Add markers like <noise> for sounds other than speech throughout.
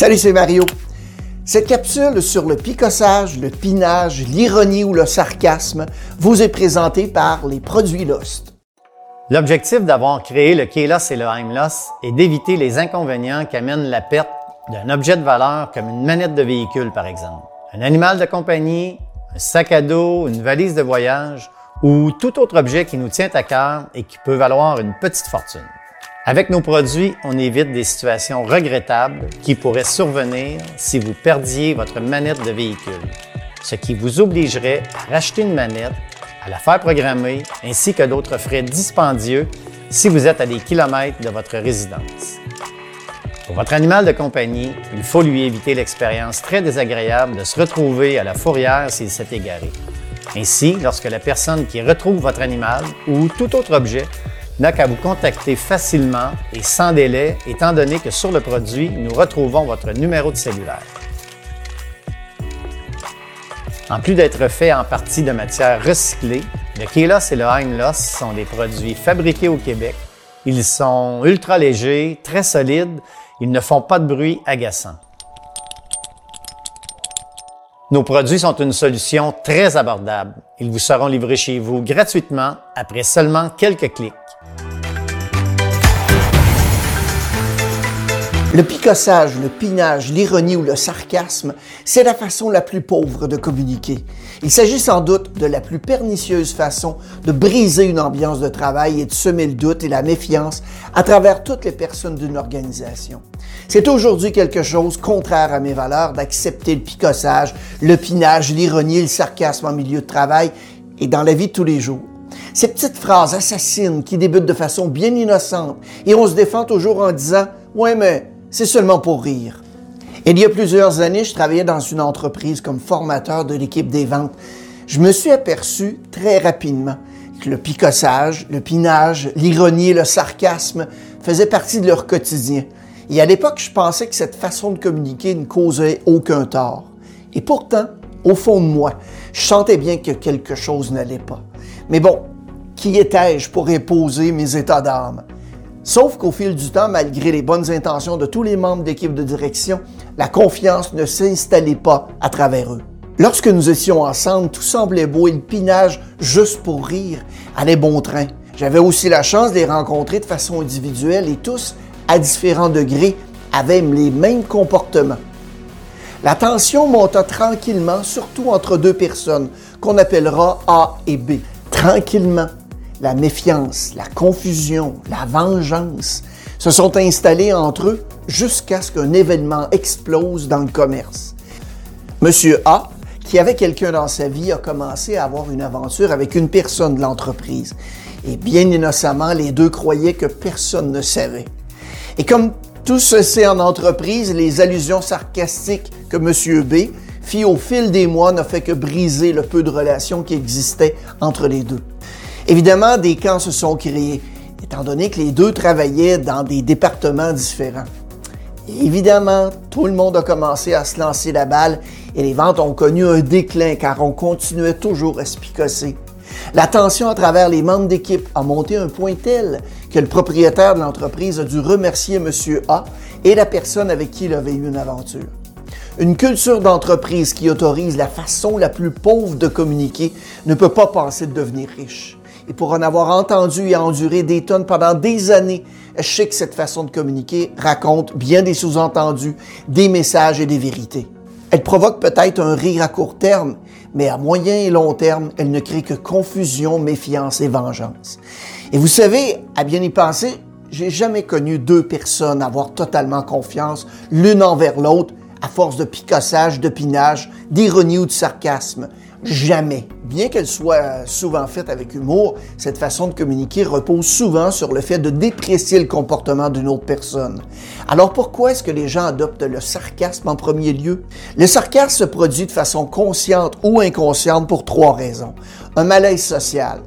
Salut, c'est Mario. Cette capsule sur le picossage, le pinage, l'ironie ou le sarcasme vous est présentée par les produits Lost. L'objectif d'avoir créé le K-Loss et le Heimloss est d'éviter les inconvénients qu'amène la perte d'un objet de valeur comme une manette de véhicule, par exemple. Un animal de compagnie, un sac à dos, une valise de voyage ou tout autre objet qui nous tient à cœur et qui peut valoir une petite fortune. Avec nos produits, on évite des situations regrettables qui pourraient survenir si vous perdiez votre manette de véhicule, ce qui vous obligerait à racheter une manette, à la faire programmer, ainsi que d'autres frais dispendieux si vous êtes à des kilomètres de votre résidence. Pour votre animal de compagnie, il faut lui éviter l'expérience très désagréable de se retrouver à la fourrière s'il s'est égaré. Ainsi, lorsque la personne qui retrouve votre animal ou tout autre objet n'a qu'à vous contacter facilement et sans délai, étant donné que sur le produit, nous retrouvons votre numéro de cellulaire. En plus d'être fait en partie de matière recyclée, le Kélos et le Heimloss sont des produits fabriqués au Québec. Ils sont ultra légers, très solides, ils ne font pas de bruit agaçant. Nos produits sont une solution très abordable. Ils vous seront livrés chez vous gratuitement après seulement quelques clics. Le picossage, le pinage, l'ironie ou le sarcasme, c'est la façon la plus pauvre de communiquer. Il s'agit sans doute de la plus pernicieuse façon de briser une ambiance de travail et de semer le doute et la méfiance à travers toutes les personnes d'une organisation. C'est aujourd'hui quelque chose contraire à mes valeurs d'accepter le picossage, le pinage, l'ironie et le sarcasme en milieu de travail et dans la vie de tous les jours. Ces petites phrases assassines qui débutent de façon bien innocente et on se défend toujours en disant Ouais, mais c'est seulement pour rire. Il y a plusieurs années, je travaillais dans une entreprise comme formateur de l'équipe des ventes. Je me suis aperçu très rapidement que le picossage, le pinage, l'ironie, le sarcasme faisaient partie de leur quotidien. Et à l'époque, je pensais que cette façon de communiquer ne causait aucun tort. Et pourtant, au fond de moi, je sentais bien que quelque chose n'allait pas. Mais bon, qui étais-je pour imposer mes états d'âme? Sauf qu'au fil du temps, malgré les bonnes intentions de tous les membres d'équipe de direction, la confiance ne s'installait pas à travers eux. Lorsque nous étions ensemble, tout semblait beau et le pinage, juste pour rire, allait bon train. J'avais aussi la chance de les rencontrer de façon individuelle et tous, à différents degrés, avaient les mêmes comportements. La tension monta tranquillement, surtout entre deux personnes, qu'on appellera A et B. Tranquillement, la méfiance, la confusion, la vengeance se sont installés entre eux jusqu'à ce qu'un événement explose dans le commerce. Monsieur A, qui avait quelqu'un dans sa vie, a commencé à avoir une aventure avec une personne de l'entreprise. Et bien innocemment, les deux croyaient que personne ne savait. Et comme tout se sait en entreprise, les allusions sarcastiques que Monsieur B fit au fil des mois n'a fait que briser le peu de relations qui existait entre les deux. Évidemment, des camps se sont créés, étant donné que les deux travaillaient dans des départements différents. évidemment, tout le monde a commencé à se lancer la balle et les ventes ont connu un déclin car on continuait toujours à se picosser. La tension à travers les membres d'équipe a monté un point tel que le propriétaire de l'entreprise a dû remercier M. A et la personne avec qui il avait eu une aventure. Une culture d'entreprise qui autorise la façon la plus pauvre de communiquer ne peut pas penser de devenir riche. Et pour en avoir entendu et enduré des tonnes pendant des années, je sais que cette façon de communiquer raconte bien des sous-entendus, des messages et des vérités. Elle provoque peut-être un rire à court terme, mais à moyen et long terme, elle ne crée que confusion, méfiance et vengeance. Et vous savez, à bien y penser, j'ai jamais connu deux personnes avoir totalement confiance l'une envers l'autre à force de picossage, de pinage, d'ironie ou de sarcasme. Jamais. Bien qu'elle soit souvent faite avec humour, cette façon de communiquer repose souvent sur le fait de déprécier le comportement d'une autre personne. Alors pourquoi est-ce que les gens adoptent le sarcasme en premier lieu? Le sarcasme se produit de façon consciente ou inconsciente pour trois raisons. Un malaise social.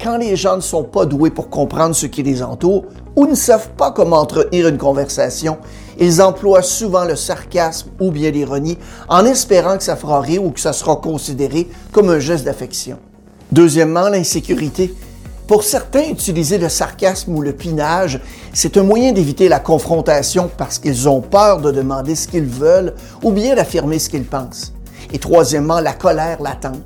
Quand les gens ne sont pas doués pour comprendre ce qui les entoure ou ne savent pas comment entretenir une conversation, ils emploient souvent le sarcasme ou bien l'ironie en espérant que ça fera rire ou que ça sera considéré comme un geste d'affection. Deuxièmement, l'insécurité. Pour certains, utiliser le sarcasme ou le pinage, c'est un moyen d'éviter la confrontation parce qu'ils ont peur de demander ce qu'ils veulent ou bien d'affirmer ce qu'ils pensent. Et troisièmement, la colère latente.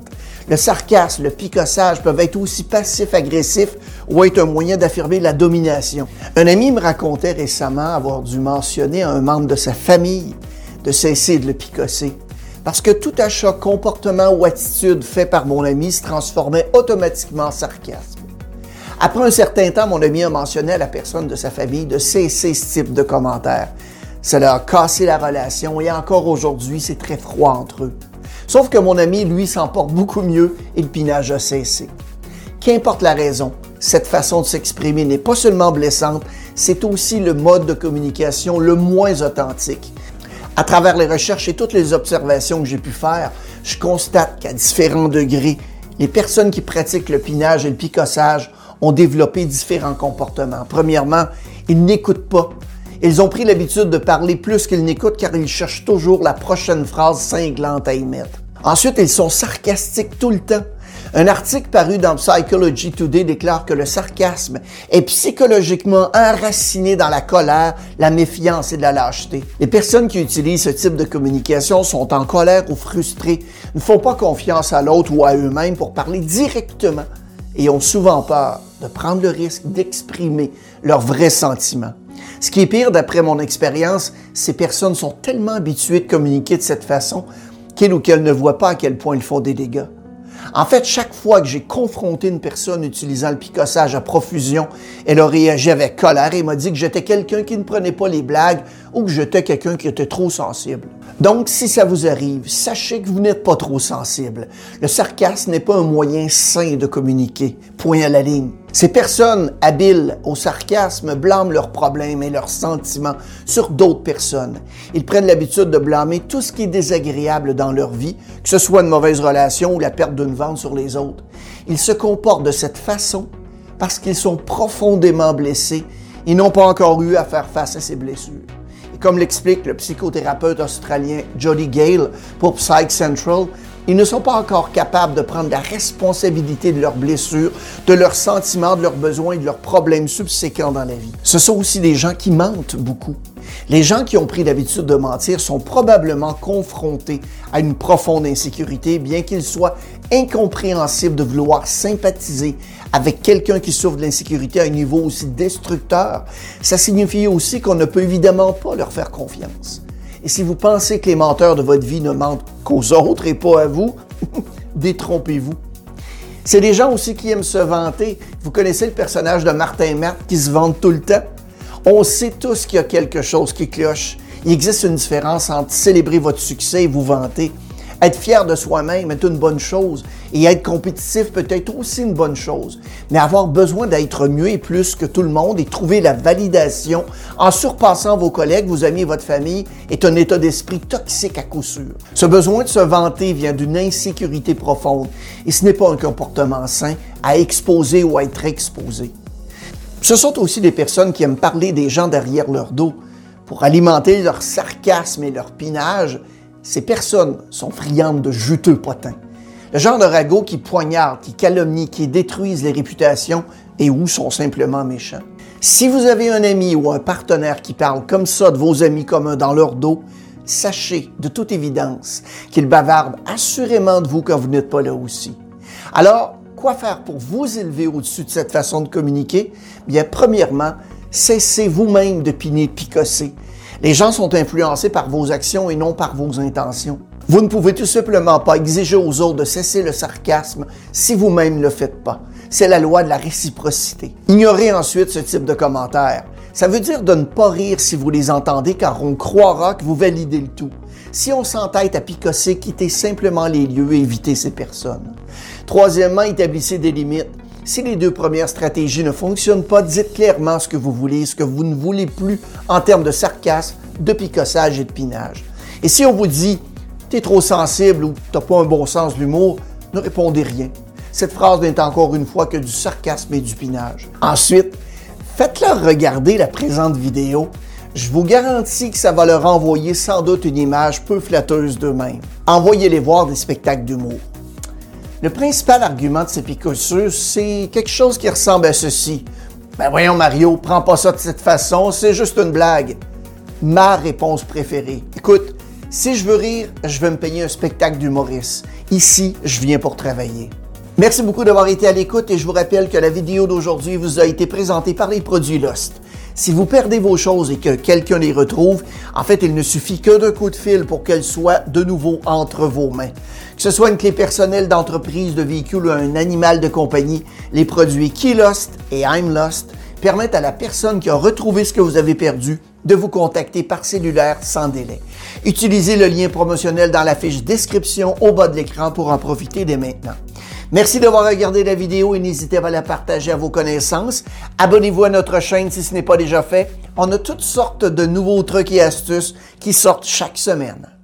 Le sarcasme, le picossage peuvent être aussi passif-agressif ou être un moyen d'affirmer la domination. Un ami me racontait récemment avoir dû mentionner à un membre de sa famille de cesser de le picosser. Parce que tout achat, comportement ou attitude fait par mon ami se transformait automatiquement en sarcasme. Après un certain temps, mon ami a mentionné à la personne de sa famille de cesser ce type de commentaires. Cela a cassé la relation et encore aujourd'hui, c'est très froid entre eux. Sauf que mon ami, lui, s'en porte beaucoup mieux et le pinage a cessé. Qu'importe la raison, cette façon de s'exprimer n'est pas seulement blessante, c'est aussi le mode de communication le moins authentique. À travers les recherches et toutes les observations que j'ai pu faire, je constate qu'à différents degrés, les personnes qui pratiquent le pinage et le picossage ont développé différents comportements. Premièrement, ils n'écoutent pas. Ils ont pris l'habitude de parler plus qu'ils n'écoutent car ils cherchent toujours la prochaine phrase cinglante à émettre. Ensuite, ils sont sarcastiques tout le temps. Un article paru dans Psychology Today déclare que le sarcasme est psychologiquement enraciné dans la colère, la méfiance et la lâcheté. Les personnes qui utilisent ce type de communication sont en colère ou frustrées, ne font pas confiance à l'autre ou à eux-mêmes pour parler directement et ont souvent peur de prendre le risque d'exprimer leurs vrais sentiments. Ce qui est pire, d'après mon expérience, ces personnes sont tellement habituées de communiquer de cette façon qu'elles ou qu'elles ne voient pas à quel point ils font des dégâts. En fait, chaque fois que j'ai confronté une personne utilisant le picossage à profusion, elle a réagi avec colère et m'a dit que j'étais quelqu'un qui ne prenait pas les blagues ou que j'étais quelqu'un qui était trop sensible. Donc, si ça vous arrive, sachez que vous n'êtes pas trop sensible. Le sarcasme n'est pas un moyen sain de communiquer. Point à la ligne. Ces personnes habiles au sarcasme blâment leurs problèmes et leurs sentiments sur d'autres personnes. Ils prennent l'habitude de blâmer tout ce qui est désagréable dans leur vie, que ce soit une mauvaise relation ou la perte d'une vente sur les autres. Ils se comportent de cette façon parce qu'ils sont profondément blessés et n'ont pas encore eu à faire face à ces blessures. Comme l'explique le psychothérapeute australien Jody Gale pour Psych Central, ils ne sont pas encore capables de prendre la responsabilité de leurs blessures, de leurs sentiments, de leurs besoins et de leurs problèmes subséquents dans la vie. Ce sont aussi des gens qui mentent beaucoup. Les gens qui ont pris l'habitude de mentir sont probablement confrontés à une profonde insécurité, bien qu'il soit incompréhensible de vouloir sympathiser avec quelqu'un qui souffre de l'insécurité à un niveau aussi destructeur. Ça signifie aussi qu'on ne peut évidemment pas leur faire confiance. Et si vous pensez que les menteurs de votre vie ne mentent qu'aux autres et pas à vous, <laughs> détrompez-vous. C'est des gens aussi qui aiment se vanter. Vous connaissez le personnage de Martin Marthe qui se vante tout le temps? On sait tous qu'il y a quelque chose qui cloche. Il existe une différence entre célébrer votre succès et vous vanter. Être fier de soi-même est une bonne chose et être compétitif peut être aussi une bonne chose. Mais avoir besoin d'être mieux et plus que tout le monde et trouver la validation en surpassant vos collègues, vos amis et votre famille est un état d'esprit toxique à coup sûr. Ce besoin de se vanter vient d'une insécurité profonde et ce n'est pas un comportement sain à exposer ou à être exposé. Ce sont aussi des personnes qui aiment parler des gens derrière leur dos pour alimenter leur sarcasme et leur pinage. Ces personnes sont friandes de juteux potins. Le genre de ragots qui poignardent, qui calomnient, qui détruisent les réputations et ou sont simplement méchants. Si vous avez un ami ou un partenaire qui parle comme ça de vos amis communs dans leur dos, sachez de toute évidence qu'ils bavardent assurément de vous quand vous n'êtes pas là aussi. Alors, quoi faire pour vous élever au-dessus de cette façon de communiquer? Bien, premièrement, cessez vous-même de piner, de picosser. Les gens sont influencés par vos actions et non par vos intentions. Vous ne pouvez tout simplement pas exiger aux autres de cesser le sarcasme si vous-même ne le faites pas. C'est la loi de la réciprocité. Ignorez ensuite ce type de commentaires. Ça veut dire de ne pas rire si vous les entendez car on croira que vous validez le tout. Si on s'entête à picosser, quittez simplement les lieux et évitez ces personnes. Troisièmement, établissez des limites. Si les deux premières stratégies ne fonctionnent pas, dites clairement ce que vous voulez, ce que vous ne voulez plus en termes de sarcasme, de picossage et de pinage. Et si on vous dit t'es trop sensible ou t'as pas un bon sens de l'humour, ne répondez rien. Cette phrase n'est encore une fois que du sarcasme et du pinage. Ensuite, faites-leur regarder la présente vidéo. Je vous garantis que ça va leur envoyer sans doute une image peu flatteuse d'eux-mêmes. Envoyez-les voir des spectacles d'humour. Le principal argument de ces picossures, c'est quelque chose qui ressemble à ceci. Ben voyons Mario, prends pas ça de cette façon, c'est juste une blague. Ma réponse préférée. Écoute, si je veux rire, je vais me payer un spectacle d'humoriste. Ici, je viens pour travailler. Merci beaucoup d'avoir été à l'écoute et je vous rappelle que la vidéo d'aujourd'hui vous a été présentée par les produits Lost. Si vous perdez vos choses et que quelqu'un les retrouve, en fait, il ne suffit que d'un coup de fil pour qu'elles soient de nouveau entre vos mains. Que ce soit une clé personnelle d'entreprise, de véhicule ou un animal de compagnie, les produits Key Lost et I'm Lost permettent à la personne qui a retrouvé ce que vous avez perdu de vous contacter par cellulaire sans délai. Utilisez le lien promotionnel dans la fiche description au bas de l'écran pour en profiter dès maintenant. Merci d'avoir regardé la vidéo et n'hésitez pas à la partager à vos connaissances. Abonnez-vous à notre chaîne si ce n'est pas déjà fait. On a toutes sortes de nouveaux trucs et astuces qui sortent chaque semaine.